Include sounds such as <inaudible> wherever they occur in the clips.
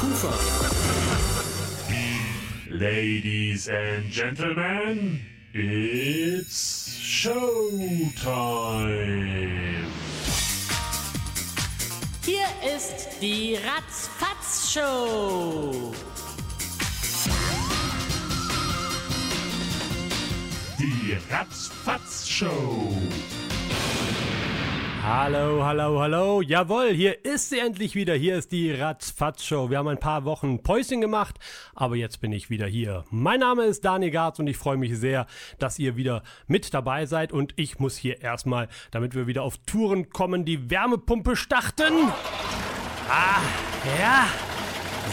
Kufa. Ladies and Gentlemen, it's Showtime. Hier ist die Ratzfatz-Show. Die Ratzfatz-Show. Hallo, hallo, hallo. Jawohl, hier ist sie endlich wieder. Hier ist die Ratzfatz-Show. Wir haben ein paar Wochen Päuschen gemacht, aber jetzt bin ich wieder hier. Mein Name ist Daniel Garz und ich freue mich sehr, dass ihr wieder mit dabei seid. Und ich muss hier erstmal, damit wir wieder auf Touren kommen, die Wärmepumpe starten. Ah, ja.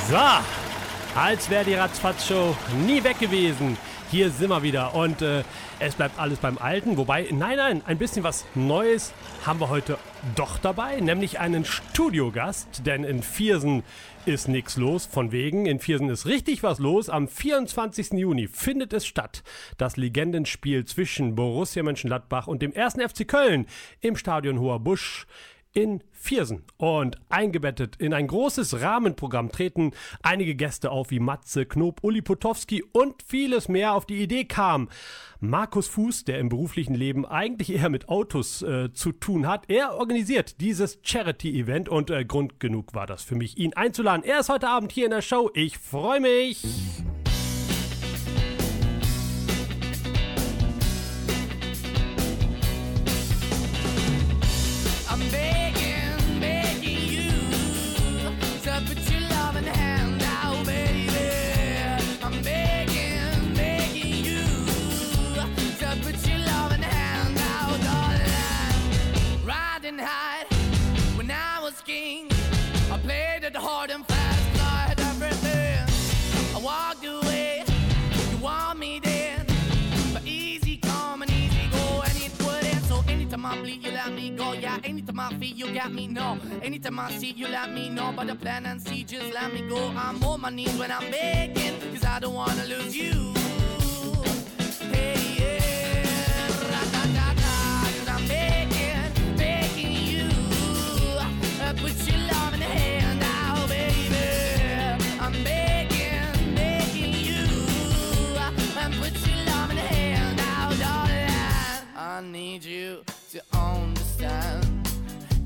So, als wäre die Ratzfatz-Show nie weg gewesen. Hier sind wir wieder und äh, es bleibt alles beim Alten. Wobei, nein, nein, ein bisschen was Neues haben wir heute doch dabei, nämlich einen Studiogast, denn in Viersen ist nichts los. Von wegen, in Viersen ist richtig was los. Am 24. Juni findet es statt, das Legendenspiel zwischen Borussia Mönchengladbach und dem 1. FC Köln im Stadion Hoher Busch in Viersen. Und eingebettet in ein großes Rahmenprogramm treten einige Gäste auf wie Matze Knob, Uli Potowski und vieles mehr. Auf die Idee kam Markus Fuß, der im beruflichen Leben eigentlich eher mit Autos äh, zu tun hat. Er organisiert dieses Charity-Event und äh, Grund genug war das für mich, ihn einzuladen. Er ist heute Abend hier in der Show. Ich freue mich. Anytime I see, you let me know. But the plan and see, just let me go. I'm on my knees when I'm begging, cause I don't wanna lose you.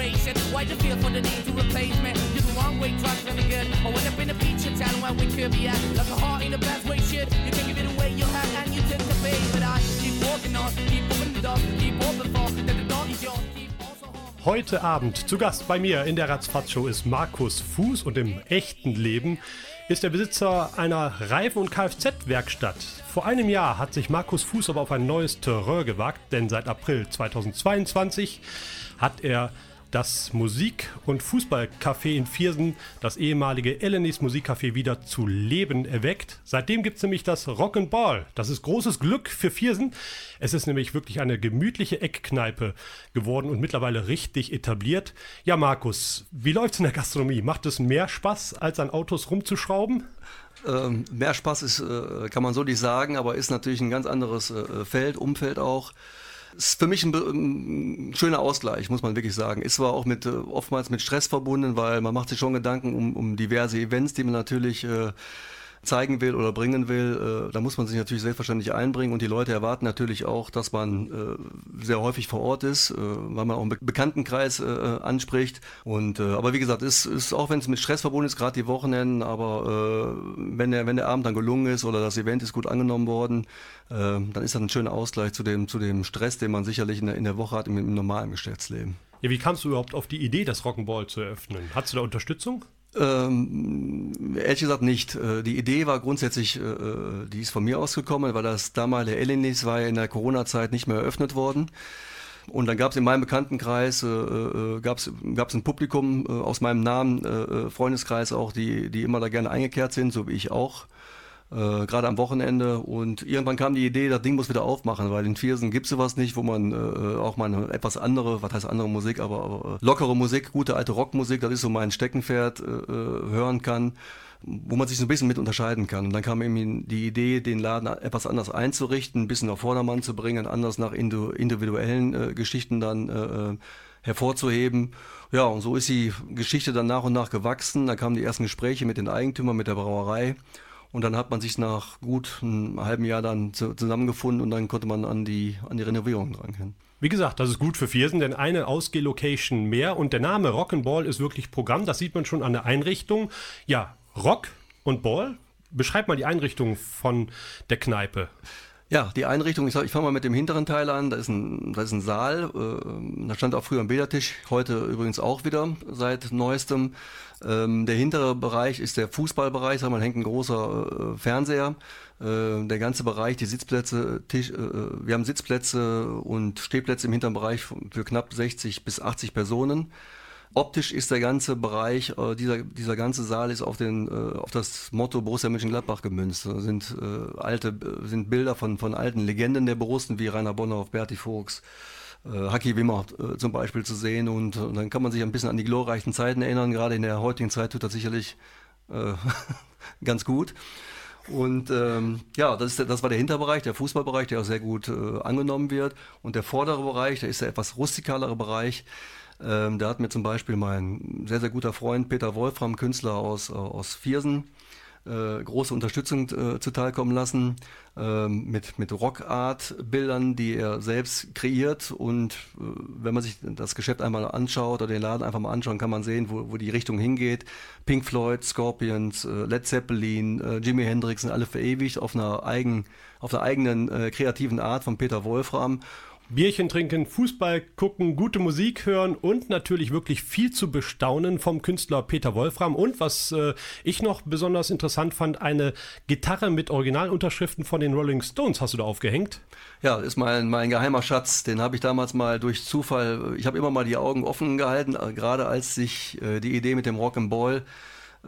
it, why the feel for the need to replace me. You're the wrong way, to be good. I went up in a feature town where we could be at, like a heart in the best way, shit. You can give it away, you have, and you tend to pay, but I keep walking on, keep moving the door, keep open for, that the door is yours. Heute Abend zu Gast bei mir in der Ratzfatz-Show ist Markus Fuß und im echten Leben ist der Besitzer einer Reifen- und Kfz-Werkstatt. Vor einem Jahr hat sich Markus Fuß aber auf ein neues Terrain gewagt, denn seit April 2022 hat er das Musik- und Fußballcafé in Viersen, das ehemalige Elenis Musikcafé, wieder zu Leben erweckt. Seitdem gibt es nämlich das Rock'n'Ball. Das ist großes Glück für Viersen. Es ist nämlich wirklich eine gemütliche Eckkneipe geworden und mittlerweile richtig etabliert. Ja, Markus, wie läuft's in der Gastronomie? Macht es mehr Spaß, als an Autos rumzuschrauben? Ähm, mehr Spaß ist, äh, kann man so nicht sagen, aber ist natürlich ein ganz anderes äh, Feld, Umfeld auch. Ist für mich ein, ein schöner Ausgleich, muss man wirklich sagen. Ist zwar auch mit, äh, oftmals mit Stress verbunden, weil man macht sich schon Gedanken um, um diverse Events, die man natürlich äh, zeigen will oder bringen will. Äh, da muss man sich natürlich selbstverständlich einbringen und die Leute erwarten natürlich auch, dass man äh, sehr häufig vor Ort ist, äh, weil man auch einen Be Bekanntenkreis anspricht. Und, aber wie gesagt, ist, ist auch wenn es mit Stress verbunden ist, gerade die Wochenenden, aber wenn, der, wenn der Abend dann gelungen ist oder das Event ist gut angenommen worden, dann ist das ein schöner Ausgleich zu dem, zu dem Stress, den man sicherlich in der, in der Woche hat im, im normalen Geschäftsleben. Ja, wie kamst du überhaupt auf die Idee, das Rock'n'Ball zu eröffnen? Hattest du da Unterstützung? Ähm, ehrlich gesagt nicht. Äh, Die Idee war grundsätzlich, äh, die ist von mir ausgekommen, weil das damalige Elenis war ja in der Corona-Zeit nicht mehr eröffnet worden. Und dann gab es in meinem Bekanntenkreis, äh, äh, gab es ein Publikum äh, aus meinem Namen, äh, äh, Freundeskreis auch, die, die immer da gerne eingekehrt sind, so wie ich auch. Äh, gerade am Wochenende und irgendwann kam die Idee, das Ding muss wieder aufmachen, weil in Viersen gibt es sowas nicht, wo man äh, auch mal eine etwas andere, was heißt andere Musik, aber, aber äh, lockere Musik, gute alte Rockmusik, das ist so mein Steckenpferd, äh, äh, hören kann wo man sich so ein bisschen mit unterscheiden kann. Und dann kam eben die Idee, den Laden etwas anders einzurichten, ein bisschen auf Vordermann zu bringen, anders nach individuellen äh, Geschichten dann äh, hervorzuheben. Ja, und so ist die Geschichte dann nach und nach gewachsen. Da kamen die ersten Gespräche mit den Eigentümern, mit der Brauerei. Und dann hat man sich nach gut einem halben Jahr dann zusammengefunden und dann konnte man an die, an die Renovierung drangehen. Wie gesagt, das ist gut für Viersen, denn eine Ausgeh-Location mehr und der Name Rock'n'Ball ist wirklich Programm. Das sieht man schon an der Einrichtung. Ja, Rock und Ball. Beschreib mal die Einrichtung von der Kneipe. Ja, die Einrichtung, ich, ich fange mal mit dem hinteren Teil an. Da ist ein, da ist ein Saal, äh, da stand auch früher ein Bildertisch, heute übrigens auch wieder seit neuestem. Ähm, der hintere Bereich ist der Fußballbereich, da hängt ein großer äh, Fernseher. Äh, der ganze Bereich, die Sitzplätze, Tisch, äh, wir haben Sitzplätze und Stehplätze im hinteren Bereich für knapp 60 bis 80 Personen. Optisch ist der ganze Bereich, äh, dieser, dieser ganze Saal ist auf, den, äh, auf das Motto Borussia Mönchengladbach gemünzt. Da sind äh, alte, äh, sind Bilder von, von alten Legenden der Borussen wie Rainer Bonhoff, Berti Fuchs, äh, Haki Wimmer äh, zum Beispiel zu sehen. Und, und dann kann man sich ein bisschen an die glorreichen Zeiten erinnern. Gerade in der heutigen Zeit tut das sicherlich <laughs> ganz gut. Und ähm, ja, das, ist, das war der Hinterbereich, der Fußballbereich, der auch sehr gut äh, angenommen wird. Und der vordere Bereich, der ist der etwas rustikalere Bereich. Ähm, da hat mir zum Beispiel mein sehr, sehr guter Freund Peter Wolfram, Künstler aus, äh, aus Viersen, äh, große Unterstützung äh, zuteilkommen lassen äh, mit, mit Rockart-Bildern, die er selbst kreiert. Und äh, wenn man sich das Geschäft einmal anschaut oder den Laden einfach mal anschaut, kann man sehen, wo, wo die Richtung hingeht. Pink Floyd, Scorpions, äh, Led Zeppelin, Jimi Hendrix sind alle verewigt auf einer, eigen, auf einer eigenen kreativen Art von Peter Wolfram. Bierchen trinken, Fußball gucken, gute Musik hören und natürlich wirklich viel zu bestaunen vom Künstler Peter Wolfram. Und was äh, ich noch besonders interessant fand, eine Gitarre mit Originalunterschriften von den Rolling Stones hast du da aufgehängt. Ja, ist mein, mein geheimer Schatz. Den habe ich damals mal durch Zufall, ich habe immer mal die Augen offen gehalten, äh, gerade als sich äh, die Idee mit dem Rock'n'Ball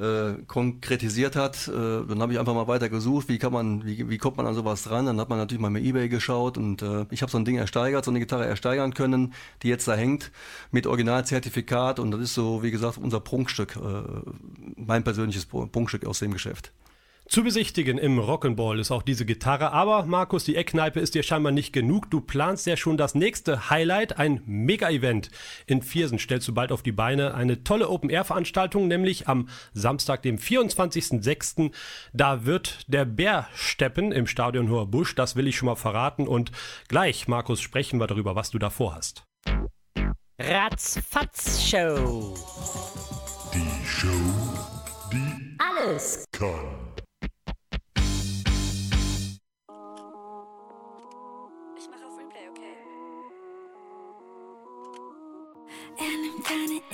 äh, konkretisiert hat. Äh, dann habe ich einfach mal weiter gesucht, wie kann man, wie, wie kommt man an sowas dran? Dann hat man natürlich mal mit eBay geschaut und äh, ich habe so ein Ding ersteigert, so eine Gitarre ersteigern können, die jetzt da hängt mit Originalzertifikat und das ist so, wie gesagt, unser Prunkstück, äh, mein persönliches Prunkstück aus dem Geschäft. Zu besichtigen im Rock'n'Ball ist auch diese Gitarre, aber Markus, die Eckkneipe ist dir scheinbar nicht genug. Du planst ja schon das nächste Highlight, ein Mega-Event. In Viersen stellst du bald auf die Beine eine tolle Open-Air-Veranstaltung, nämlich am Samstag, dem 24.06. Da wird der Bär steppen im Stadion Hoher Busch, das will ich schon mal verraten. Und gleich, Markus, sprechen wir darüber, was du da vorhast. Ratzfatz Show. Die Show, die Alles kann.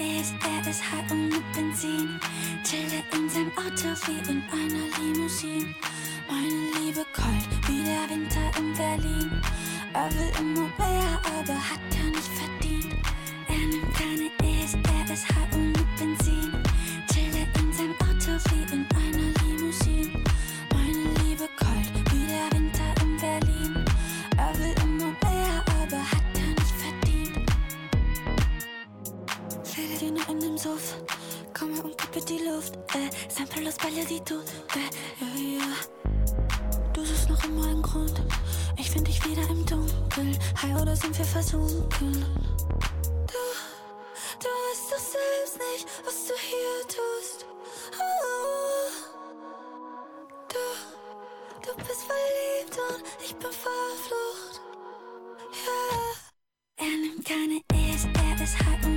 Keine E's, er ist high und mit Benzin. Chille in seinem Auto wie in einer Limousine. Meine Liebe kalt wie der Winter in Berlin. Er will immer mehr, aber hat er nicht verdient. Er nimmt keine E's, er ist high und mit Benzin. Chille in seinem Auto wie in einer Limousine. Suff. Komm her und kippe die Luft. Äh, Sample los Balle, die du. Äh, ja, ja. Du suchst noch immer einen Grund. Ich find dich wieder im Dunkeln. Hi, oder sind wir versunken? Du, du weißt doch selbst nicht, was du hier tust. Oh, du, du bist verliebt und ich bin verflucht. Ja. Er nimmt keine E's, er ist high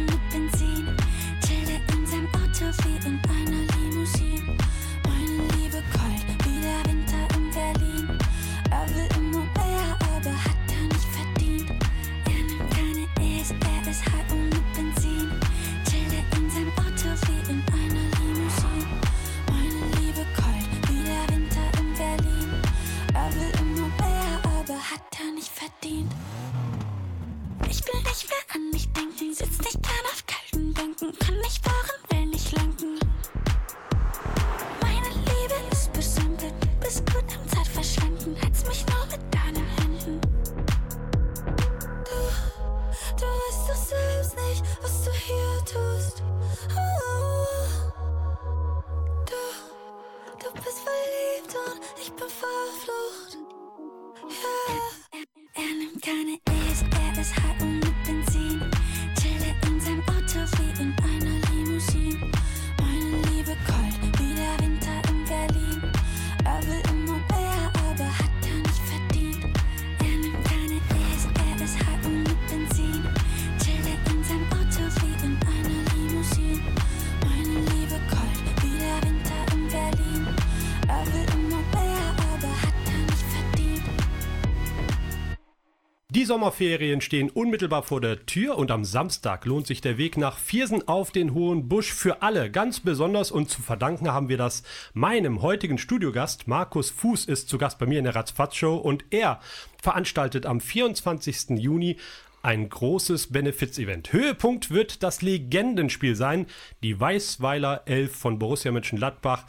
Die Sommerferien stehen unmittelbar vor der Tür und am Samstag lohnt sich der Weg nach Viersen auf den Hohen Busch für alle. Ganz besonders und zu verdanken haben wir das meinem heutigen Studiogast. Markus Fuß ist zu Gast bei mir in der Ratzfatz-Show und er veranstaltet am 24. Juni ein großes Benefiz-Event. Höhepunkt wird das Legendenspiel sein. Die Weißweiler 11 von Borussia Mönchengladbach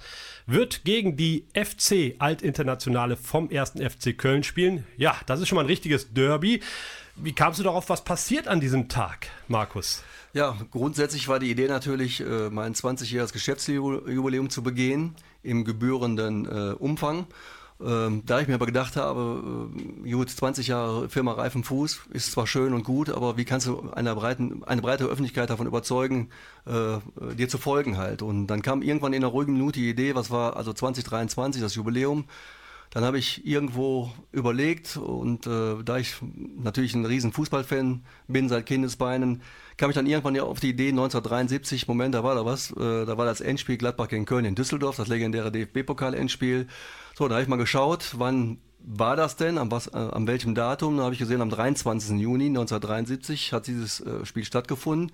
wird gegen die FC Altinternationale vom 1. FC Köln spielen. Ja, das ist schon mal ein richtiges Derby. Wie kamst du darauf, was passiert an diesem Tag, Markus? Ja, grundsätzlich war die Idee natürlich, äh, mein 20-jähriges Geschäftsjubiläum zu begehen im gebührenden äh, Umfang. Ähm, da ich mir aber gedacht habe, äh, gut, 20 Jahre Firma Reifen Fuß ist zwar schön und gut, aber wie kannst du einer breiten, eine breite Öffentlichkeit davon überzeugen, äh, dir zu folgen halt? Und dann kam irgendwann in einer ruhigen Minute die Idee, was war also 2023, das Jubiläum. Dann habe ich irgendwo überlegt und äh, da ich natürlich ein riesen Fußballfan bin seit Kindesbeinen, kam ich dann irgendwann ja auf die Idee 1973, Moment, da war da was, äh, da war das Endspiel Gladbach gegen Köln in Düsseldorf, das legendäre DFB-Pokal-Endspiel. So, da habe ich mal geschaut, wann war das denn, am, was, äh, am welchem Datum? Da habe ich gesehen, am 23. Juni 1973 hat dieses äh, Spiel stattgefunden.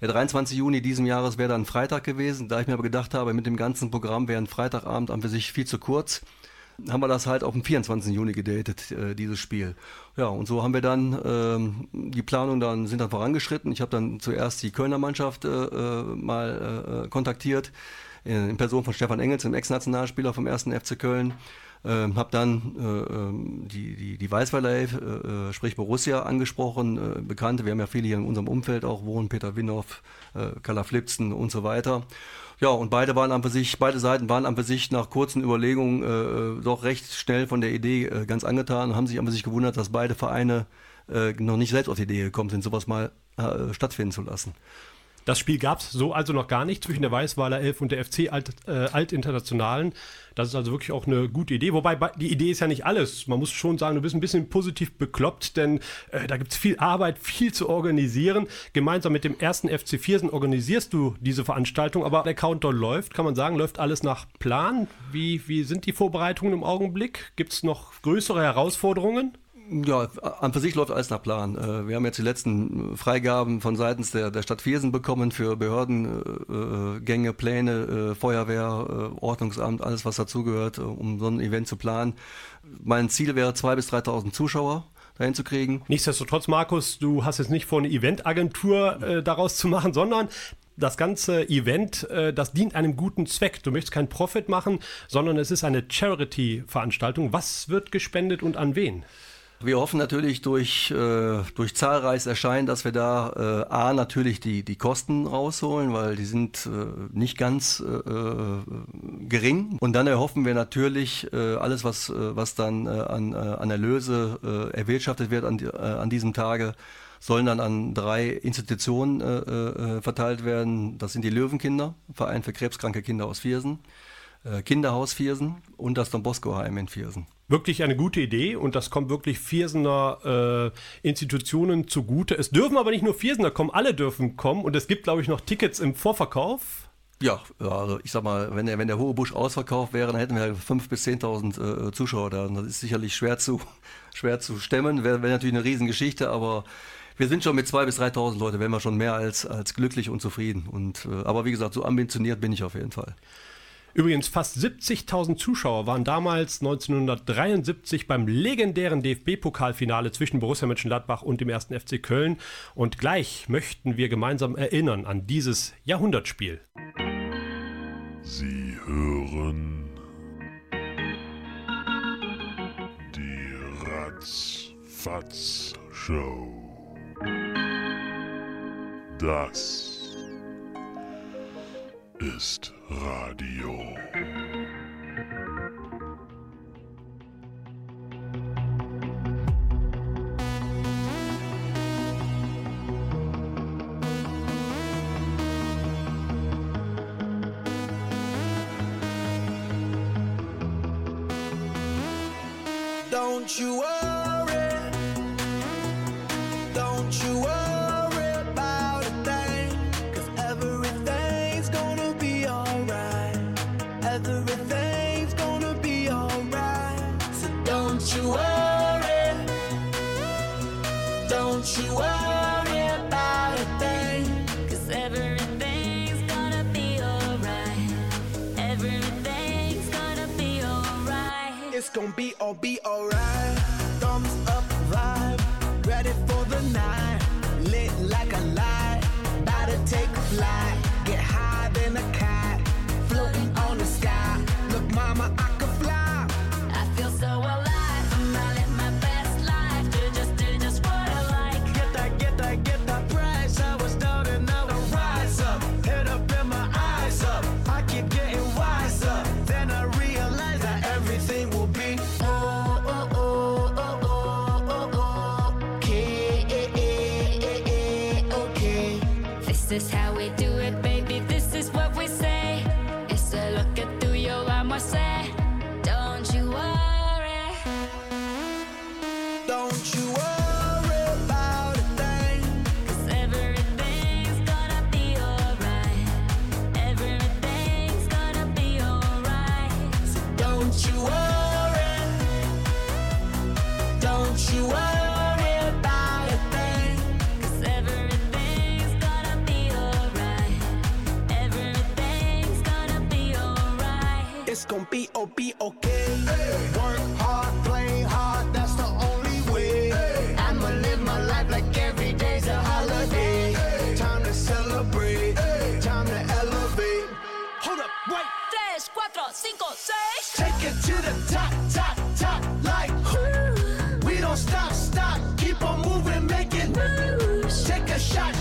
Der 23. Juni diesem Jahres wäre dann Freitag gewesen, da ich mir aber gedacht habe, mit dem ganzen Programm wäre ein Freitagabend an für sich viel zu kurz haben wir das halt auf den 24. Juni gedatet, äh, dieses Spiel. Ja, und so haben wir dann ähm, die Planung dann sind dann vorangeschritten. Ich habe dann zuerst die Kölner Mannschaft äh, äh mal äh, kontaktiert, in, Person von Stefan Engels, dem Ex-Nationalspieler vom 1. FC Köln. Ähm, habe dann äh, ähm, die, die, die Weißweiler, äh, äh, sprich Borussia, angesprochen, äh, Bekannte. Wir haben ja viele hier in unserem Umfeld auch wohnen, Peter Winhoff, äh, Kala Flipsen und so weiter. Ja, und beide waren an für sich, beide Seiten waren an für sich nach kurzen Überlegungen äh, doch recht schnell von der Idee äh, ganz angetan und haben sich an für sich gewundert, dass beide Vereine äh, noch nicht selbst auf die Idee gekommen sind, sowas mal äh, stattfinden zu lassen. Das Spiel gab es so also noch gar nicht zwischen der Weißweiler 11 und der FC Alt, äh, Altinternationalen. Das ist also wirklich auch eine gute Idee. Wobei die Idee ist ja nicht alles. Man muss schon sagen, du bist ein bisschen positiv bekloppt, denn äh, da gibt es viel Arbeit, viel zu organisieren. Gemeinsam mit dem ersten FC Viersen organisierst du diese Veranstaltung, aber der Countdown läuft, kann man sagen, läuft alles nach Plan. Wie, wie sind die Vorbereitungen im Augenblick? Gibt es noch größere Herausforderungen? Ja, an für sich läuft alles nach Plan. Äh, Wir haben jetzt die letzten Freigaben von seitens der, der Stadt Viersen bekommen für Behördengänge, Pläne, äh, Feuerwehr, äh, Ordnungsamt, alles was dazugehört, äh, um so ein Event zu planen. Mein Ziel wäre 2.000 bis 3.000 Zuschauer dahin zu kriegen. Nichtsdestotrotz, Markus, du hast jetzt nicht vor, eine Eventagentur äh, daraus zu machen, sondern das ganze Event, äh, das dient einem guten Zweck. Du möchtest keinen Profit machen, sondern es ist eine Charity-Veranstaltung. Was wird gespendet und an wen? Wir hoffen natürlich durch, äh, durch zahlreiches Erscheinen, dass wir da äh, A natürlich die, die Kosten rausholen, weil die sind äh, nicht ganz äh, äh, gering. Und dann erhoffen wir natürlich äh, alles, was, äh, was dann äh, an, äh, an Erlöse äh, erwirtschaftet wird an, äh, an diesem Tage, sollen dann an drei Institutionen äh, äh, verteilt werden. Das sind die Löwenkinder, Verein für krebskranke Kinder aus Viersen, Kinderhaus Viersen und das Don Bosco Heim in Viersen. Wirklich eine gute Idee und das kommt wirklich Viersener äh, Institutionen zugute. Es dürfen aber nicht nur Viersener kommen, alle dürfen kommen und es gibt, glaube ich, noch Tickets im Vorverkauf. Ja, also ich sag mal, wenn der, wenn der hohe Busch ausverkauft wäre, dann hätten wir 5.000 bis 10.000 äh, Zuschauer da. Und das ist sicherlich schwer zu, <laughs> schwer zu stemmen. Wäre wär natürlich eine Riesengeschichte, aber wir sind schon mit 2.000 bis 3.000 Leute, wären wir schon mehr als, als glücklich und zufrieden. Und, äh, aber wie gesagt, so ambitioniert bin ich auf jeden Fall. Übrigens, fast 70.000 Zuschauer waren damals 1973 beim legendären DFB-Pokalfinale zwischen Borussia Mönchengladbach und dem 1. FC Köln. Und gleich möchten wir gemeinsam erinnern an dieses Jahrhundertspiel. Sie hören die Ratzfatz Show. Das ist Radio. Don't you worry. Gonna be all be alright. Shot,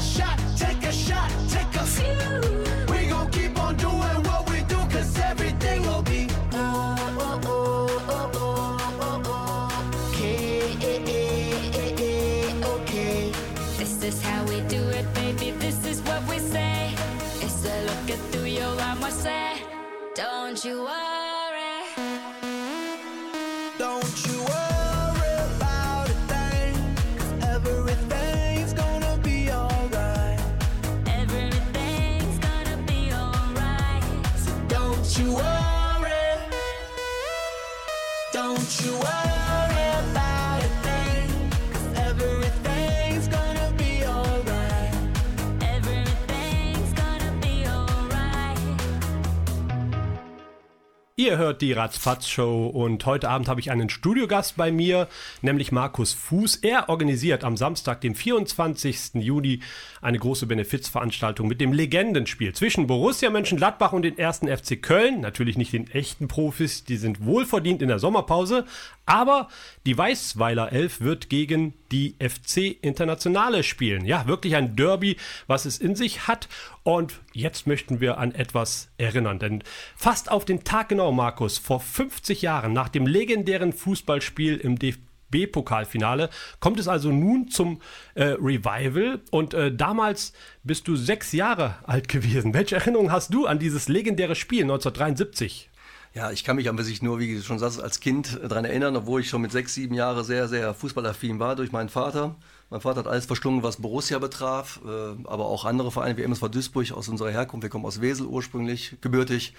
Ihr hört die Ratzfatz-Show und heute Abend habe ich einen Studiogast bei mir, nämlich Markus Fuß. Er organisiert am Samstag, dem 24. Juni, eine große Benefizveranstaltung mit dem Legendenspiel zwischen Borussia Mönchengladbach und den ersten FC Köln. Natürlich nicht den echten Profis, die sind wohlverdient in der Sommerpause, aber die Weißweiler Elf wird gegen die FC Internationale spielen. Ja, wirklich ein Derby, was es in sich hat. Und jetzt möchten wir an etwas erinnern, denn fast auf den Tag genau, Markus, vor 50 Jahren nach dem legendären Fußballspiel im DFB-Pokalfinale kommt es also nun zum äh, Revival und äh, damals bist du sechs Jahre alt gewesen. Welche Erinnerungen hast du an dieses legendäre Spiel 1973? Ja, ich kann mich an sich nur, wie du schon sagst, als Kind daran erinnern, obwohl ich schon mit sechs, sieben Jahren sehr, sehr fußballaffin war durch meinen Vater. Mein Vater hat alles verschlungen, was Borussia betraf, äh, aber auch andere Vereine wie MSV Duisburg aus unserer Herkunft. Wir kommen aus Wesel ursprünglich, gebürtig.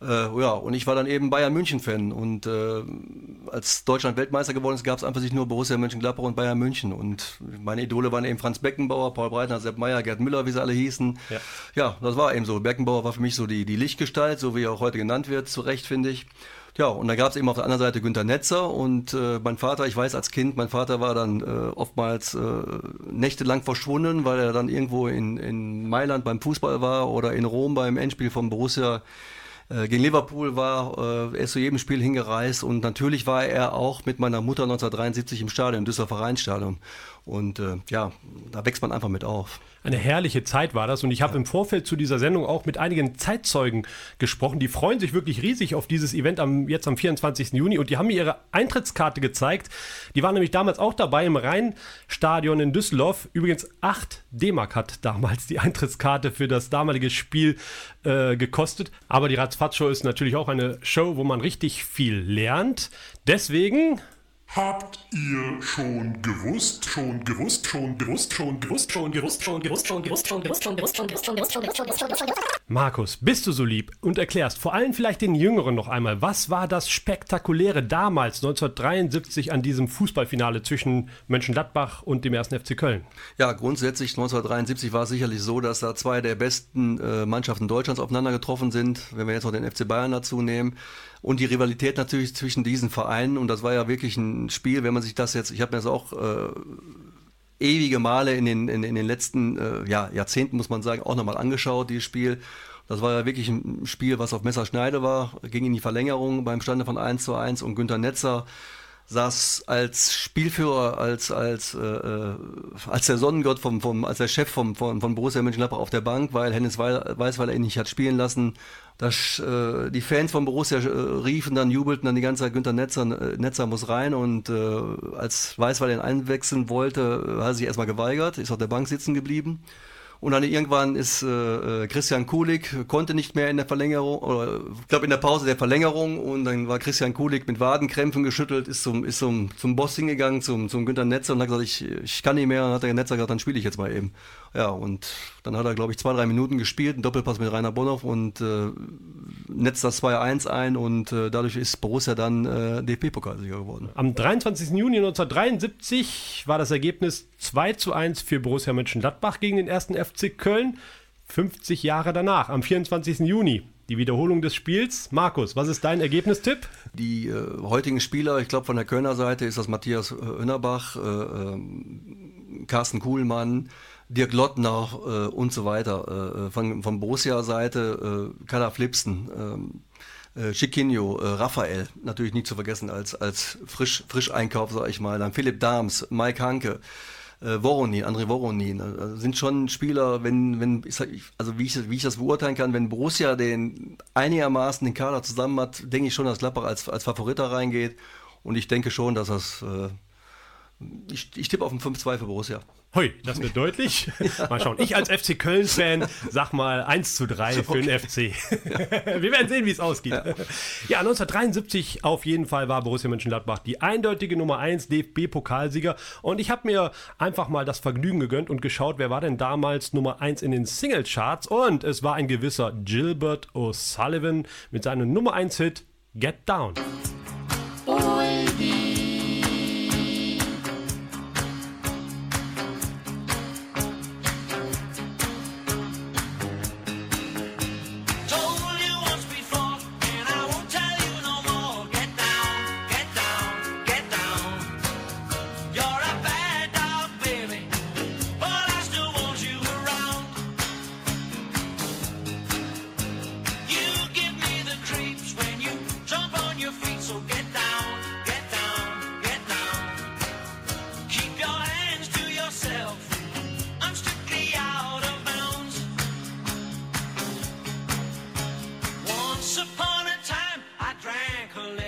Äh, ja, und ich war dann eben Bayern München-Fan. Und äh, als Deutschland Weltmeister geworden ist, gab es einfach sich nur Borussia Mönchengladbach und Bayern München. Und meine Idole waren eben Franz Beckenbauer, Paul Breitner, Sepp Meyer, Gerd Müller, wie sie alle hießen. Ja. ja, das war eben so. Beckenbauer war für mich so die, die Lichtgestalt, so wie er auch heute genannt wird, zu Recht, finde ich. Ja, und da gab es eben auf der anderen Seite Günter Netzer und äh, mein Vater, ich weiß als Kind, mein Vater war dann äh, oftmals äh, nächtelang verschwunden, weil er dann irgendwo in, in Mailand beim Fußball war oder in Rom beim Endspiel vom Borussia äh, gegen Liverpool war. Äh, er ist zu jedem Spiel hingereist und natürlich war er auch mit meiner Mutter 1973 im Stadion, im Düsseldorfer Vereinsstadion. Und äh, ja, da wächst man einfach mit auf. Eine herrliche Zeit war das und ich habe im Vorfeld zu dieser Sendung auch mit einigen Zeitzeugen gesprochen. Die freuen sich wirklich riesig auf dieses Event am, jetzt am 24. Juni und die haben mir ihre Eintrittskarte gezeigt. Die waren nämlich damals auch dabei im Rheinstadion in Düsseldorf. Übrigens 8 D-Mark hat damals die Eintrittskarte für das damalige Spiel äh, gekostet. Aber die Ratzfatz-Show ist natürlich auch eine Show, wo man richtig viel lernt. Deswegen Habt ihr schon gewusst, schon gewusst, schon gewusst, schon gewusst, schon gewusst, schon gewusst, schon gewusst, schon gewusst, schon gewusst, schon gewusst, schon gewusst, schon gewusst, schon gewusst, schon gewusst. Markus, bist du so lieb und erklärst vor allem vielleicht den Jüngeren noch einmal, was war das Spektakuläre damals, 1973, an diesem Fußballfinale zwischen Mönchengladbach und dem 1. FC Köln? Ja, grundsätzlich 1973 war es sicherlich so, dass da zwei der besten äh, Mannschaften Deutschlands aufeinander getroffen sind, wenn wir jetzt noch den FC Bayern dazu nehmen. Und die Rivalität natürlich zwischen diesen Vereinen. Und das war ja wirklich ein Spiel, wenn man sich das jetzt, ich habe mir das auch äh, ewige Male in den, in, in den letzten äh, ja, Jahrzehnten, muss man sagen, auch nochmal angeschaut, dieses Spiel. Das war ja wirklich ein Spiel, was auf Messerschneide war, ging in die Verlängerung beim Stande von 1 zu 1 und Günter Netzer saß als Spielführer, als, als, äh, äh, als der Sonnengott, vom, vom, als der Chef vom, von, von Borussia Mönchengladbach auf der Bank, weil Hennes Weißweiler ihn nicht hat spielen lassen. Das, äh, die Fans von Borussia äh, riefen dann, jubelten dann die ganze Zeit, Günter Netzer, äh, Netzer muss rein und äh, als Weißweiler ihn einwechseln wollte, äh, hat er sich erstmal geweigert, ist auf der Bank sitzen geblieben. Und dann irgendwann ist äh, äh, Christian Kulik, konnte nicht mehr in der Verlängerung, oder ich glaube in der Pause der Verlängerung und dann war Christian Kulik mit Wadenkrämpfen geschüttelt, ist zum, ist zum, zum Boss hingegangen, zum, zum Günther Netzer und hat gesagt, ich, ich kann nicht mehr. Und hat der Netzer gesagt, dann spiele ich jetzt mal eben. Ja, und dann hat er, glaube ich, zwei, drei Minuten gespielt, einen Doppelpass mit Rainer Bonhoff und äh, netzt das 2-1 ein und äh, dadurch ist Borussia dann äh, DFB-Pokalsieger geworden. Am 23. Juni 1973 war das Ergebnis 2 zu 1 für Borussia Mönchengladbach gegen den ersten FC Köln. 50 Jahre danach, am 24. Juni, die Wiederholung des Spiels. Markus, was ist dein Ergebnistipp? Die äh, heutigen Spieler, ich glaube von der Kölner Seite ist das Matthias äh, Önnerbach, äh, ähm, Carsten Kuhlmann, Dirk Lottner äh, und so weiter. Äh, von, von Borussia-Seite äh, Kader Flipsen, ähm, äh, Chiquinho, äh, Raphael, natürlich nicht zu vergessen als, als frisch, Frischeinkauf, sag ich mal. Dann Philipp Dahms, Mike Hanke, äh, Voronin, André Voronin. Also sind schon Spieler, wenn, wenn, also wie ich, wie ich das beurteilen kann, wenn Borussia den einigermaßen den Kader zusammen hat, denke ich schon, dass Gladbach als, als Favorit da reingeht. Und ich denke schon, dass das, äh, ich, ich tippe auf ein 5-2 für Borussia. Hui, das wird deutlich. <laughs> Mal schauen. Ich als FC Köln-Fan sag mal 1 zu 3 für den FC. <laughs> Wir werden sehen, wie es ausgeht. Ja. 1973 auf jeden Fall war Borussia Mönchengladbach die eindeutige Nummer 1 DFB-Pokalsieger. Und ich habe mir einfach mal das Vergnügen gegönnt und geschaut, wer war denn damals Nummer 1 in den Singlecharts. Und es war ein gewisser Gilbert O'Sullivan mit seinem Nummer 1-Hit Get Down. chocolate.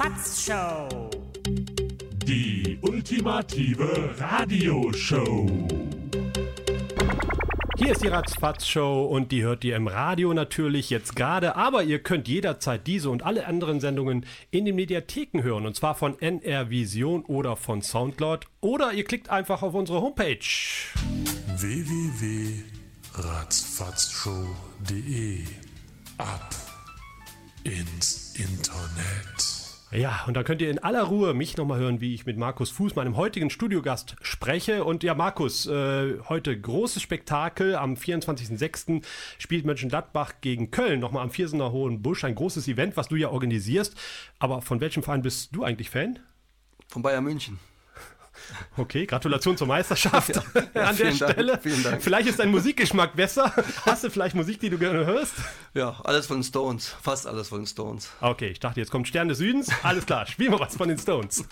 Ratzfatz Show. Die ultimative Radioshow. Hier ist die Ratzfatz-Show und die hört ihr im Radio natürlich jetzt gerade, aber ihr könnt jederzeit diese und alle anderen Sendungen in den Mediatheken hören und zwar von NR Vision oder von Soundcloud oder ihr klickt einfach auf unsere Homepage. www.ratzfatzshow.de Ab ins Internet. Ja, und da könnt ihr in aller Ruhe mich nochmal hören, wie ich mit Markus Fuß, meinem heutigen Studiogast, spreche. Und ja, Markus, äh, heute großes Spektakel. Am 24.06. spielt Mönchengladbach gegen Köln, nochmal am Viersener Hohen Busch. Ein großes Event, was du ja organisierst. Aber von welchem Verein bist du eigentlich Fan? Von Bayern München. Okay, Gratulation zur Meisterschaft <laughs> <laughs> an der Dank, Stelle. vielen Dank. Vielleicht ist dein Musikgeschmack besser. Hast du vielleicht Musik, die du gerne hörst? Ja, alles von den Stones. Fast alles von den Stones. Okay, ich dachte, jetzt kommt Stern des Südens. Alles klar, spielen wir was von den Stones.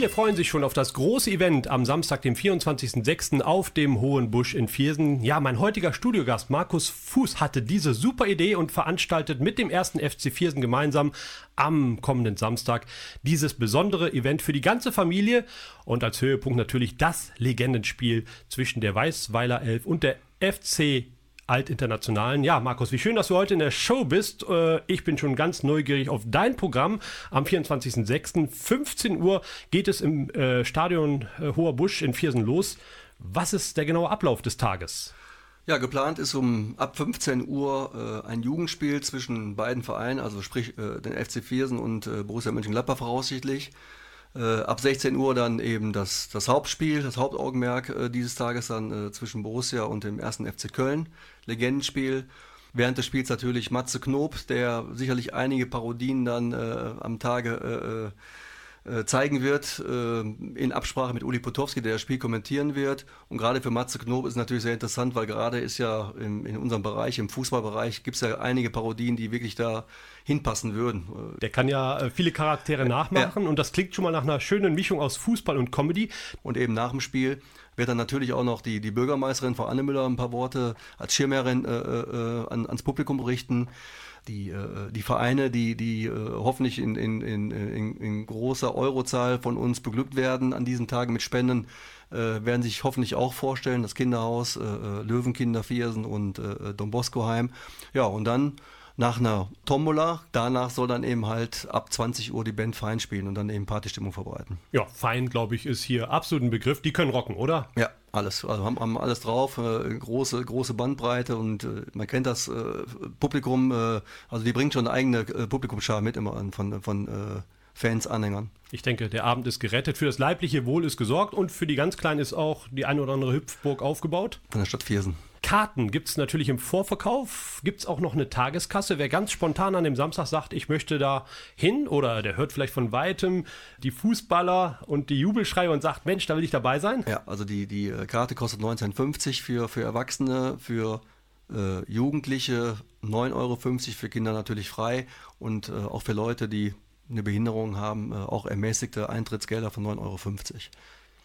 Viele freuen sich schon auf das große Event am Samstag, dem 24.06. auf dem Hohen Busch in Viersen. Ja, mein heutiger Studiogast Markus Fuß hatte diese super Idee und veranstaltet mit dem ersten FC Viersen gemeinsam am kommenden Samstag dieses besondere Event für die ganze Familie und als Höhepunkt natürlich das Legendenspiel zwischen der Weißweiler Elf und der FC Altinternationalen. Ja, Markus, wie schön, dass du heute in der Show bist. Äh, Ich bin schon ganz neugierig auf dein Programm. Am 24.06. 15 Uhr geht es im äh, Stadion äh, Hoher Busch in Viersen los. Was ist der genaue Ablauf des Tages? Ja, geplant ist um ab 15 Uhr äh, ein Jugendspiel zwischen beiden Vereinen, also sprich äh, den FC Viersen und äh, Borussia Mönchengladbach voraussichtlich. Äh, ab 16 Uhr dann eben das, das Hauptspiel, das Hauptaugenmerk äh, dieses Tages dann äh, zwischen Borussia und dem ersten FC Köln. Legendenspiel. Während des Spiels natürlich Matze Knob, der sicherlich einige Parodien dann äh, am Tage äh, äh, zeigen wird, äh, in Absprache mit Uli Potowski, der das Spiel kommentieren wird. Und gerade für Matze Knob ist natürlich sehr interessant, weil gerade ist ja im, in unserem Bereich, im Fußballbereich, gibt es ja einige Parodien, die wirklich da hinpassen würden. Äh, Der kann ja äh, viele Charaktere nachmachen und das klingt schon mal nach einer schönen Mischung aus Fußball und Comedy. Und eben nach dem Spiel wird dann natürlich auch noch die, die Bürgermeisterin Frau Anne Müller ein paar Worte als Schirmherrin äh, äh, an, ans Publikum berichten. Die, äh, die Vereine, die, die äh, hoffentlich in, in, in, in, in großer Eurozahl von uns beglückt werden an diesen Tagen mit Spenden, äh, werden sich hoffentlich auch vorstellen. Das Kinderhaus, äh, äh, Löwenkinder Viersen und äh, Don Bosco Heim. Ja, und dann nach einer Tombola, danach soll dann eben halt ab 20 Uhr die Band fein spielen und dann eben Partystimmung verbreiten. Ja, fein, glaube ich, ist hier absolut ein Begriff. Die können rocken, oder? Ja, alles. Also haben, haben alles drauf, äh, große, große Bandbreite und äh, man kennt das äh, Publikum, äh, also die bringt schon eine eigene äh, Publikumschar mit immer an von, von äh, Fans, Anhängern. Ich denke, der Abend ist gerettet. Für das leibliche Wohl ist gesorgt und für die ganz Kleinen ist auch die eine oder andere Hüpfburg aufgebaut. Von der Stadt Viersen. Karten gibt es natürlich im Vorverkauf. Gibt es auch noch eine Tageskasse? Wer ganz spontan an dem Samstag sagt, ich möchte da hin oder der hört vielleicht von weitem die Fußballer und die Jubelschreie und sagt, Mensch, da will ich dabei sein. Ja, also die, die äh, Karte kostet 19,50 für, für Erwachsene, für äh, Jugendliche 9,50 Euro, für Kinder natürlich frei und äh, auch für Leute, die eine Behinderung haben, äh, auch ermäßigte Eintrittsgelder von 9,50 Euro.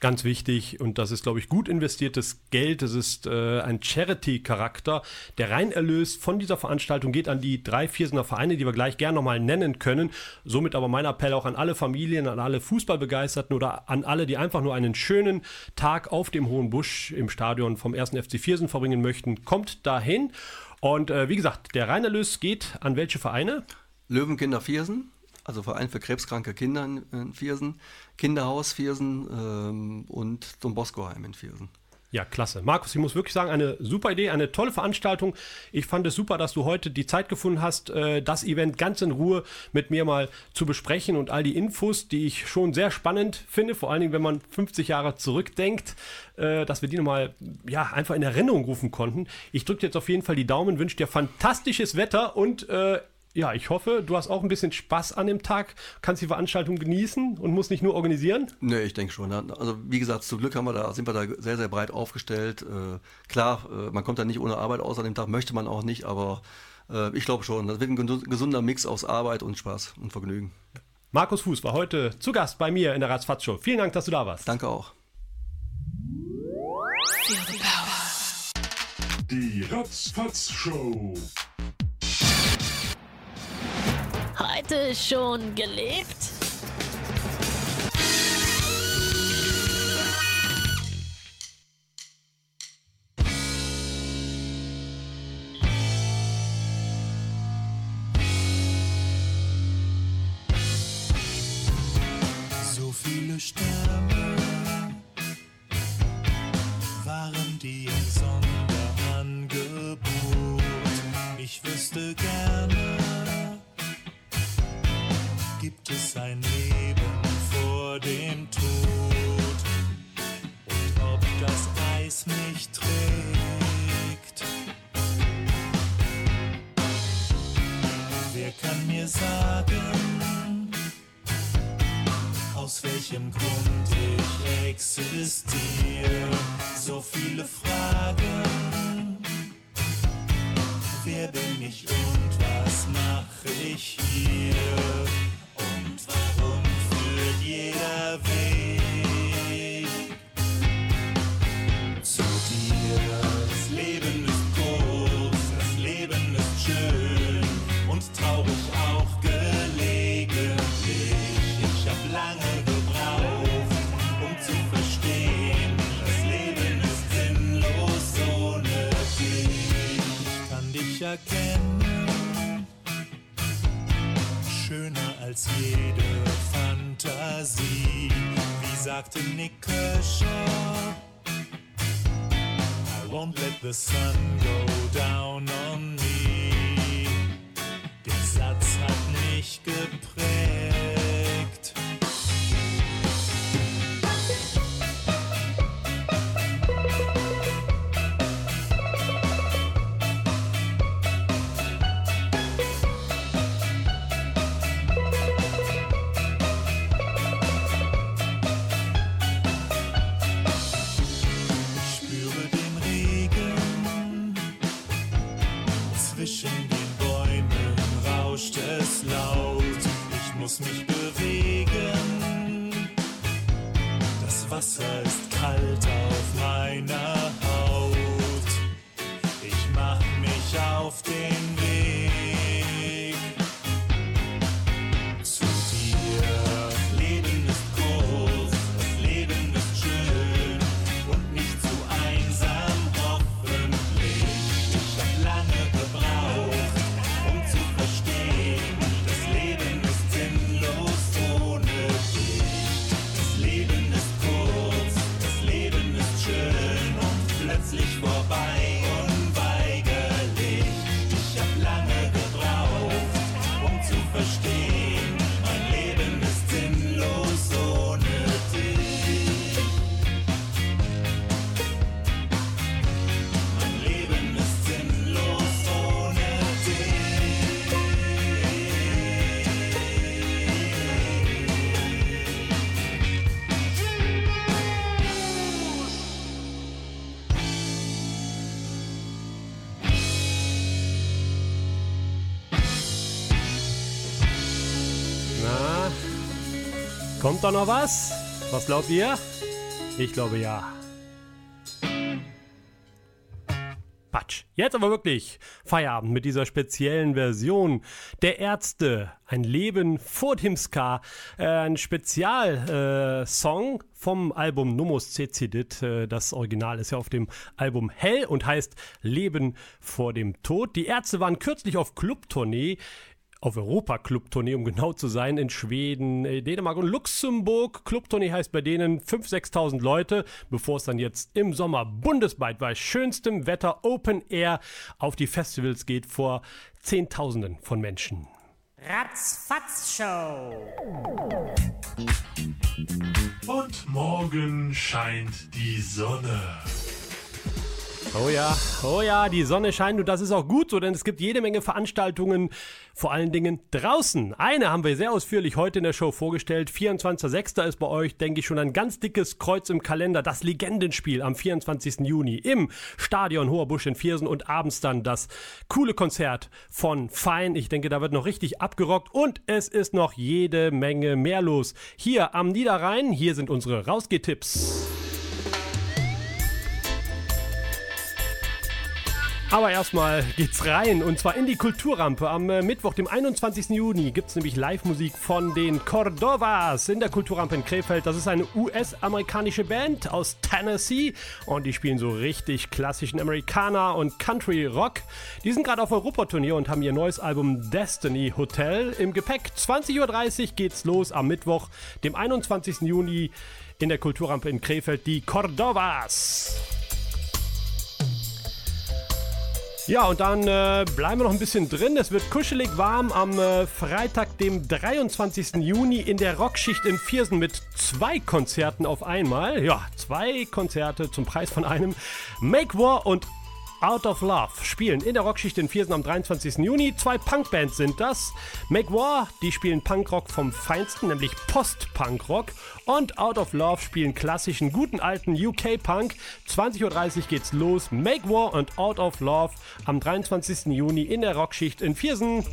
Ganz wichtig und das ist, glaube ich, gut investiertes Geld. Das ist äh, ein Charity-Charakter. Der Reinerlös von dieser Veranstaltung geht an die drei Viersener Vereine, die wir gleich gerne nochmal nennen können. Somit aber mein Appell auch an alle Familien, an alle Fußballbegeisterten oder an alle, die einfach nur einen schönen Tag auf dem Hohen Busch im Stadion vom 1. FC Viersen verbringen möchten. Kommt dahin. Und äh, wie gesagt, der Reinerlös geht an welche Vereine? Löwenkinder Viersen, also Verein für krebskranke Kinder in, Viersen, Kinderhaus Viersen ähm, und Don Bosco Heim in Viersen. Ja, klasse. Markus, ich muss wirklich sagen, eine super Idee, eine tolle Veranstaltung. Ich fand es super, dass du heute die Zeit gefunden hast, äh, das Event ganz in Ruhe mit mir mal zu besprechen und all die Infos, die ich schon sehr spannend finde, vor allen Dingen, wenn man 50 Jahre zurückdenkt, äh, dass wir die nochmal ja, einfach in Erinnerung rufen konnten. Ich drücke jetzt auf jeden Fall die Daumen, wünsche dir fantastisches Wetter und äh, ja, ich hoffe, du hast auch ein bisschen Spaß an dem Tag, kannst die Veranstaltung genießen und musst nicht nur organisieren. Nee, ich denke schon. Also wie gesagt, zum Glück haben wir da, sind wir da sehr, sehr breit aufgestellt. Äh, klar, äh, man kommt da nicht ohne Arbeit aus an dem Tag, möchte man auch nicht, aber äh, ich glaube schon. Das wird ein gesu- gesunder Mix aus Arbeit und Spaß und Vergnügen. Markus Fuß war heute zu Gast bei mir in der Ratzfatz-Show. Vielen Dank, dass du da warst. Danke auch. Die Ratzfatz-Show. Heute schon gelebt? The sun go da noch was? Was glaubt ihr? Ich glaube ja. Patsch. Jetzt aber wirklich Feierabend mit dieser speziellen Version der Ärzte. Ein Leben vor dem Ska. Äh, ein Spezialsong äh, vom Album Nomos Cecedit. Äh, das Original ist ja auf dem Album Hell und heißt Leben vor dem Tod. Die Ärzte waren kürzlich auf Clubtournee auf Europa-Club-Tournee, um genau zu sein, in Schweden, äh, Dänemark und Luxemburg. Club-Tournee heißt bei denen 5.000, 6.000 Leute, bevor es dann jetzt im Sommer bundesweit bei schönstem Wetter Open Air auf die Festivals geht vor Zehntausenden von Menschen. Ratzfatz Show. Und morgen scheint die Sonne. Oh ja, oh ja, die Sonne scheint und das ist auch gut so, denn es gibt jede Menge Veranstaltungen, vor allen Dingen draußen. Eine haben wir sehr ausführlich heute in der Show vorgestellt. 24.06. ist bei euch, denke ich, schon ein ganz dickes Kreuz im Kalender. Das Legendenspiel am 24. Juni im Stadion Hoher Busch in Viersen und abends dann das coole Konzert von Fein. Ich denke, da wird noch richtig abgerockt und es ist noch jede Menge mehr los. Hier am Niederrhein, hier sind unsere Rausgehtipps. Aber erstmal geht's rein und zwar in die Kulturrampe. Am äh, Mittwoch, dem 21. Juni, gibt's nämlich Live-Musik von den Cordovas in der Kulturrampe in Krefeld. Das ist eine US-amerikanische Band aus Tennessee und die spielen so richtig klassischen Amerikaner und Country Rock. Die sind gerade auf Europaturnier und haben ihr neues Album Destiny Hotel im Gepäck. 20.30 Uhr geht's los am Mittwoch, dem 21. Juni in der Kulturrampe in Krefeld. Die Cordovas. Ja, und dann äh, bleiben wir noch ein bisschen drin. Es wird kuschelig warm am äh, Freitag, dem 23. Juni in der Rockschicht in Viersen mit zwei Konzerten auf einmal. Ja, zwei Konzerte zum Preis von einem. Make War und Out of Love spielen in der Rockschicht in Viersen am 23. Juni. Zwei Punkbands sind das. Make War, die spielen Punkrock vom Feinsten, nämlich Post-Punkrock. Und Out of Love spielen klassischen, guten alten UK-Punk. 20.30 Uhr geht's los. Make War und Out of Love am 23. Juni in der Rockschicht in Viersen.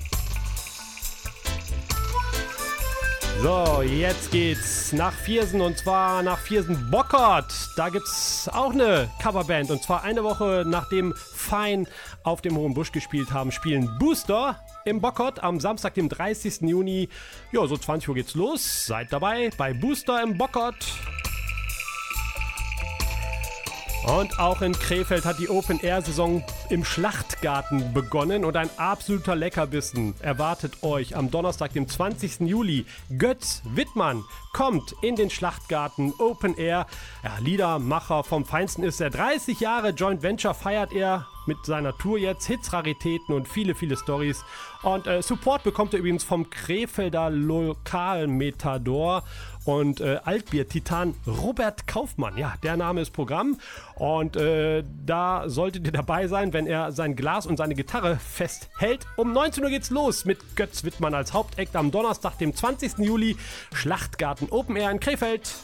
So, jetzt geht's nach Viersen und zwar nach Viersen Bockert. Da gibt's auch eine Coverband und zwar eine Woche nachdem Fein auf dem Hohen Busch gespielt haben, spielen Booster im Bockert am Samstag, dem 30. Juni. Ja, so 20 Uhr geht's los. Seid dabei bei Booster im Bockert. Und auch in Krefeld hat die Open-Air-Saison im Schlachtgarten begonnen und ein absoluter Leckerbissen erwartet euch am Donnerstag, dem 20. Juli. Götz Wittmann kommt in den Schlachtgarten Open Air. Ja, Liedermacher vom Feinsten ist er. 30 Jahre Joint Venture feiert er mit seiner Tour jetzt. Hits, Raritäten und viele, viele Stories. Und äh, Support bekommt er übrigens vom Krefelder Lokalmetador und äh, Altbier-Titan Robert Kaufmann. Ja, der Name ist Programm. Und äh, da solltet ihr dabei sein, wenn er sein Glas und seine Gitarre festhält. Um 19 Uhr geht's los mit Götz Wittmann als Hauptakt am Donnerstag, dem 20. Juli. Schlachtgarten Open Air in Krefeld.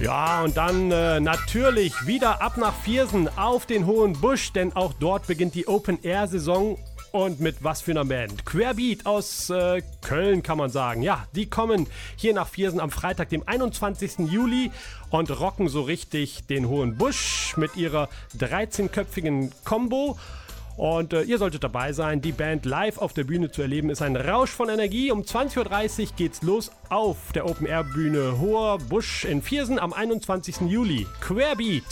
Ja, und dann äh, natürlich wieder ab nach Viersen auf den Hohen Busch, denn auch dort beginnt die Open-Air-Saison. Und mit was für einer Band? Querbeat aus äh, Köln kann man sagen. Ja, die kommen hier nach Viersen am Freitag, dem 21. Juli und rocken so richtig den Hohen Busch mit ihrer 13-köpfigen Combo. Und äh, ihr solltet dabei sein. Die Band live auf der Bühne zu erleben ist ein Rausch von Energie. Um 20.30 Uhr geht's los auf der Open Air Bühne Hoher Busch in Viersen am 21. Juli. Querbeat.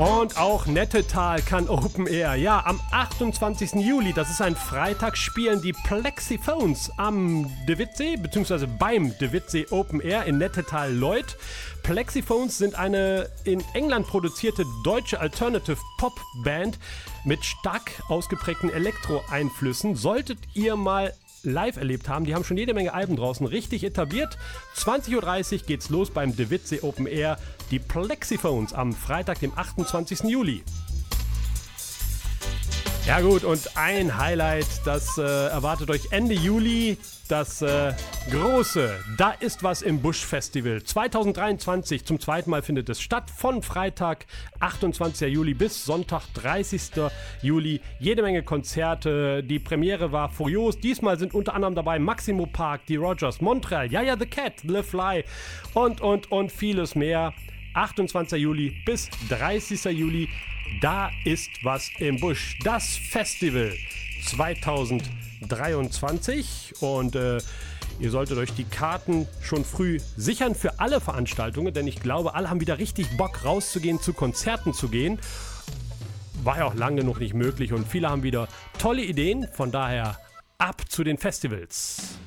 Und auch Nettetal kann Open Air. Ja, am 28. Juli, das ist ein Freitag, spielen die Plexiphones am De Witzsee, beziehungsweise beim De Witzsee Open Air in Nettetal Lloyd. Plexiphones sind eine in England produzierte deutsche Alternative Pop Band mit stark ausgeprägten Elektro-Einflüssen. Solltet ihr mal live erlebt haben, die haben schon jede Menge Alben draußen richtig etabliert. 20.30 Uhr geht's los beim De Witzsee Open Air. Die Plexiphones am Freitag, dem 28. Juli. Ja gut, und ein Highlight, das äh, erwartet euch Ende Juli, das äh, große Da ist was im Busch Festival 2023. Zum zweiten Mal findet es statt, von Freitag 28. Juli bis Sonntag 30. Juli. Jede Menge Konzerte, die Premiere war furios. Diesmal sind unter anderem dabei Maximo Park, die Rogers, Montreal, Yaya the Cat, The Fly und, und, und vieles mehr. 28. Juli bis 30. Juli. Da ist was im Busch. Das Festival 2023. Und äh, ihr solltet euch die Karten schon früh sichern für alle Veranstaltungen, denn ich glaube, alle haben wieder richtig Bock rauszugehen, zu Konzerten zu gehen. War ja auch lange genug nicht möglich und viele haben wieder tolle Ideen. Von daher ab zu den Festivals.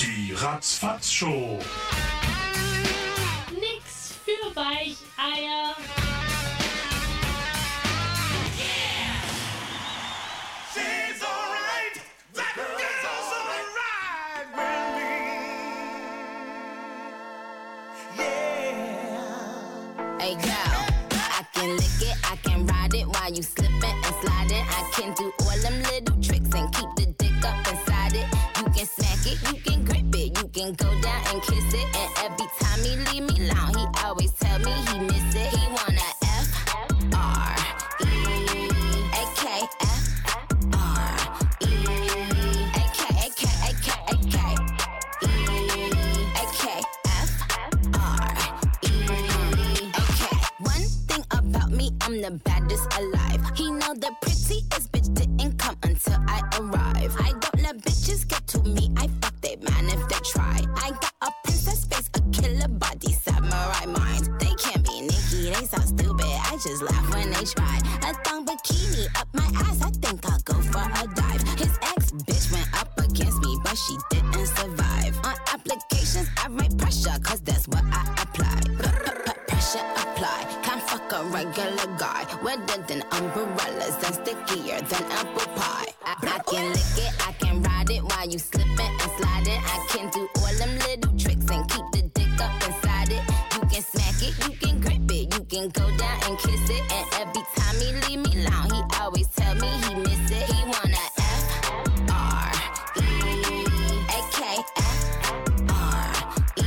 Die Ratzfatz-Show. He miss it. He wanna F R E A K F R E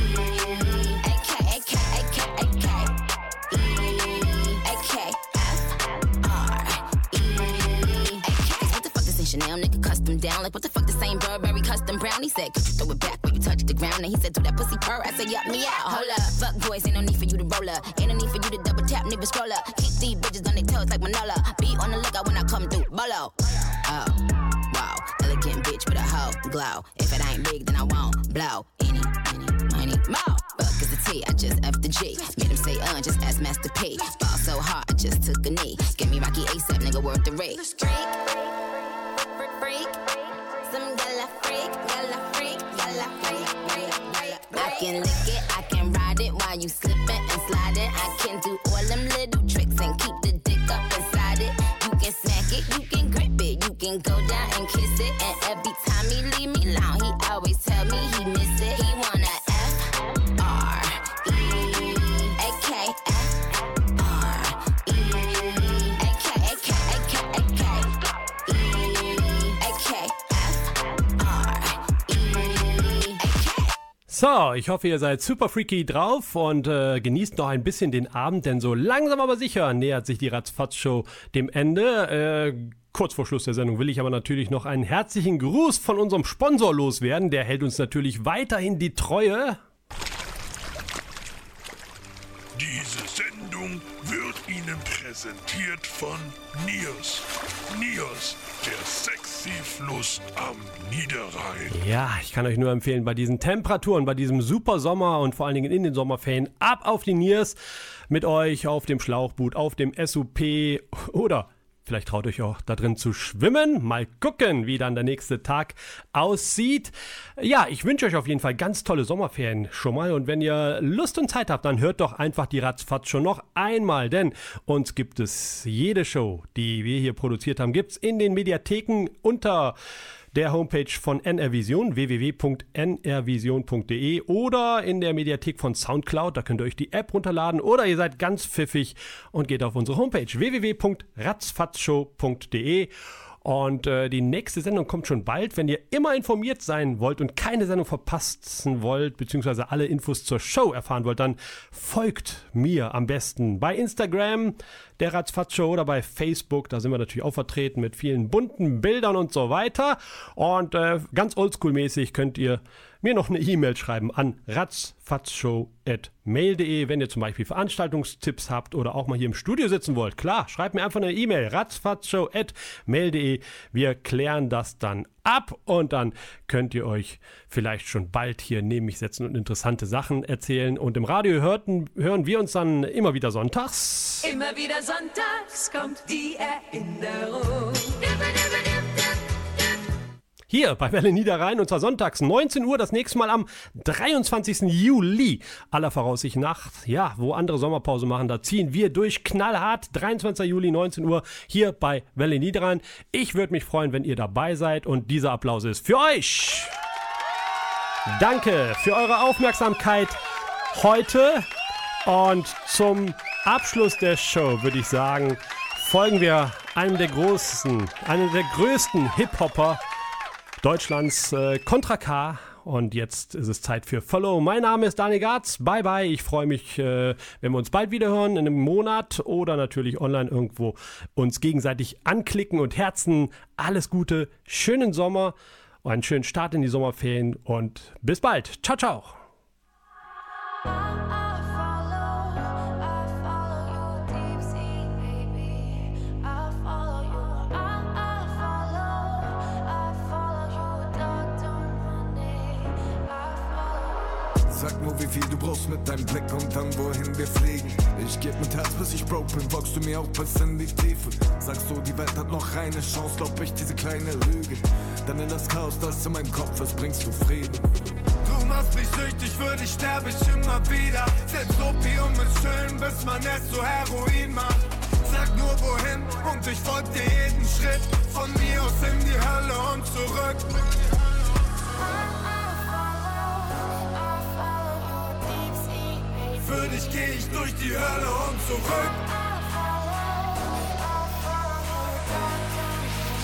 A K A K A K A K E A K F R E A K. What the fuck is in Chanel? Nigga custom down. Like what the fuck the same Burberry custom brown? He said, could you throw it back when you touch the ground? And he said, do that pussy purr. I said, yup, me out. Hold up. Fuck boys, ain't no need for you to roll up. Ain't no need for you to double tap, nigga scroll up. Keep these bitches on their toes like Manola. Be on the lookout when I come through. Bolo. Oh, wow. Elegant bitch with a hoe glow. If it ain't big, So, ich hoffe, ihr seid super freaky drauf und äh, genießt noch ein bisschen den Abend, denn so langsam aber sicher nähert sich die Ratzfatz-Show dem Ende. Äh, Kurz vor Schluss der Sendung will ich aber natürlich noch einen herzlichen Gruß von unserem Sponsor loswerden. Der hält uns natürlich weiterhin die Treue. Diese Sendung wird Ihnen präsentiert von Niers. Niers, der sexy Fluss am Niederrhein. Ja, ich kann euch nur empfehlen, bei diesen Temperaturen, bei diesem super Sommer und vor allen Dingen in den Sommerferien, ab auf die Niers mit euch auf dem Schlauchboot, auf dem SUP oder Vielleicht traut euch auch da drin zu schwimmen. Mal gucken, wie dann der nächste Tag aussieht. Ja, ich wünsche euch auf jeden Fall ganz tolle Sommerferien schon mal. Und wenn ihr Lust und Zeit habt, dann hört doch einfach die Ratzfatz schon noch einmal. Denn uns gibt es jede Show, die wir hier produziert haben, gibt es in den Mediatheken unter der Homepage von NR Vision, www.nrvision.de oder in der Mediathek von Soundcloud. Da könnt ihr euch die App runterladen oder ihr seid ganz pfiffig und geht auf unsere Homepage www.ratzfatzshow.de. Und äh, die nächste Sendung kommt schon bald. Wenn ihr immer informiert sein wollt und keine Sendung verpassen wollt, beziehungsweise alle Infos zur Show erfahren wollt, dann folgt mir am besten bei Instagram, der Ratzfatz Show oder bei Facebook. Da sind wir natürlich auch vertreten mit vielen bunten Bildern und so weiter. Und äh, ganz oldschool-mäßig könnt ihr mir noch eine E-Mail schreiben an ratzfatzshow.mail.de, wenn ihr zum Beispiel Veranstaltungstipps habt oder auch mal hier im Studio sitzen wollt. Klar, schreibt mir einfach eine E-Mail ratzfatzshow.mail.de. Wir klären das dann ab und dann könnt ihr euch vielleicht schon bald hier neben mich setzen und interessante Sachen erzählen. Und im Radio hörten, hören wir uns dann immer wieder sonntags. Immer wieder sonntags kommt die Erinnerung. Hier bei Welle Niederrhein und zwar sonntags 19 Uhr, das nächste Mal am 23. Juli. Aller Voraussicht nach, ja, wo andere Sommerpause machen, da ziehen wir durch knallhart. 23. Juli 19 Uhr hier bei Welle Niederrhein. Ich würde mich freuen, wenn ihr dabei seid und dieser Applaus ist für euch. Danke für eure Aufmerksamkeit heute und zum Abschluss der Show würde ich sagen, folgen wir einem der großen, einem der größten Hip-Hopper Deutschlands äh, K. Und jetzt ist es Zeit für Follow. Mein Name ist Daniel Garz. Bye bye. Ich freue mich, äh, wenn wir uns bald wieder hören, in einem Monat oder natürlich online irgendwo uns gegenseitig anklicken und Herzen. Alles Gute, schönen Sommer, einen schönen Start in die Sommerferien und bis bald. Ciao, ciao. Sag nur, wie viel du brauchst mit deinem Blick und dann wohin wir fliegen. Ich geb mit Herz, bis ich broke bin, folgst du mir auch bis in die Tiefe. Sagst du, die Welt hat noch eine Chance, glaub ich, diese kleine Lüge. Dann in das Chaos, das in meinem Kopf ist, bringst du Frieden. Du machst mich süchtig, für dich sterb ich immer wieder. Selbst Opium ist schön, bis man es zu Heroin macht. Sag nur wohin und ich folg dir jeden Schritt. Von mir aus in die Hölle und zurück. Dich geh ich durch die Hölle und zurück.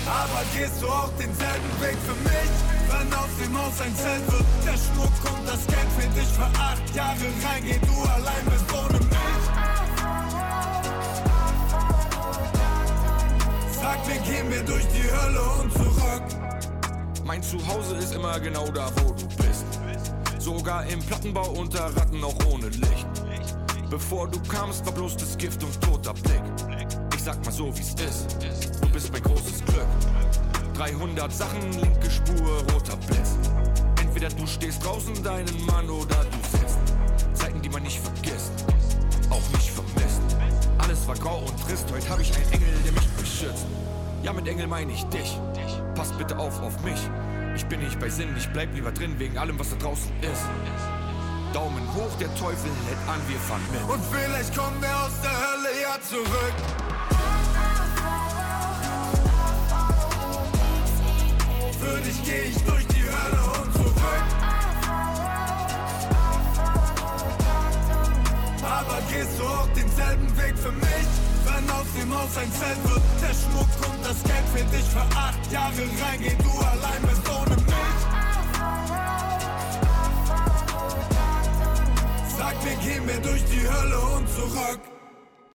Aber gehst du auch denselben Weg für mich? Wenn aus dem Haus ein Zelt wird, der Schmuck und das Geld für dich für acht Jahre rein, geh du allein bist ohne mich. Sag mir, gehen wir durch die Hölle und zurück. Mein Zuhause ist immer genau da, wo du bist. Sogar im Plattenbau unter Ratten auch ohne Licht. Bevor du kamst, war bloß das Gift und toter Blick. Ich sag mal so, wie's ist. Du bist mein großes Glück. 300 Sachen, linke Spur, roter Blitz. Entweder du stehst draußen deinen Mann oder du sitzt. Zeiten, die man nicht vergisst, auch nicht vermisst. Alle Alles war grau und trist, heute hab ich einen Engel, der mich beschützt. Ja, mit Engel meine ich dich. Passt bitte auf auf mich. Ich bin nicht bei Sinn, ich bleib lieber drin wegen allem, was da draußen ist. Daumen hoch, der Teufel hält an, wir fahren mit. Und vielleicht kommt er aus der Hölle ja zurück. Für dich geh ich durch die Hölle und zurück. Aber gehst du auch denselben Weg für mich? Wenn aus dem Haus ein Zelt wird, der Schmuck und das Geld für dich für acht Jahre reingehen, du allein bist ohne Mir, gehen wir durch die Hölle und zurück.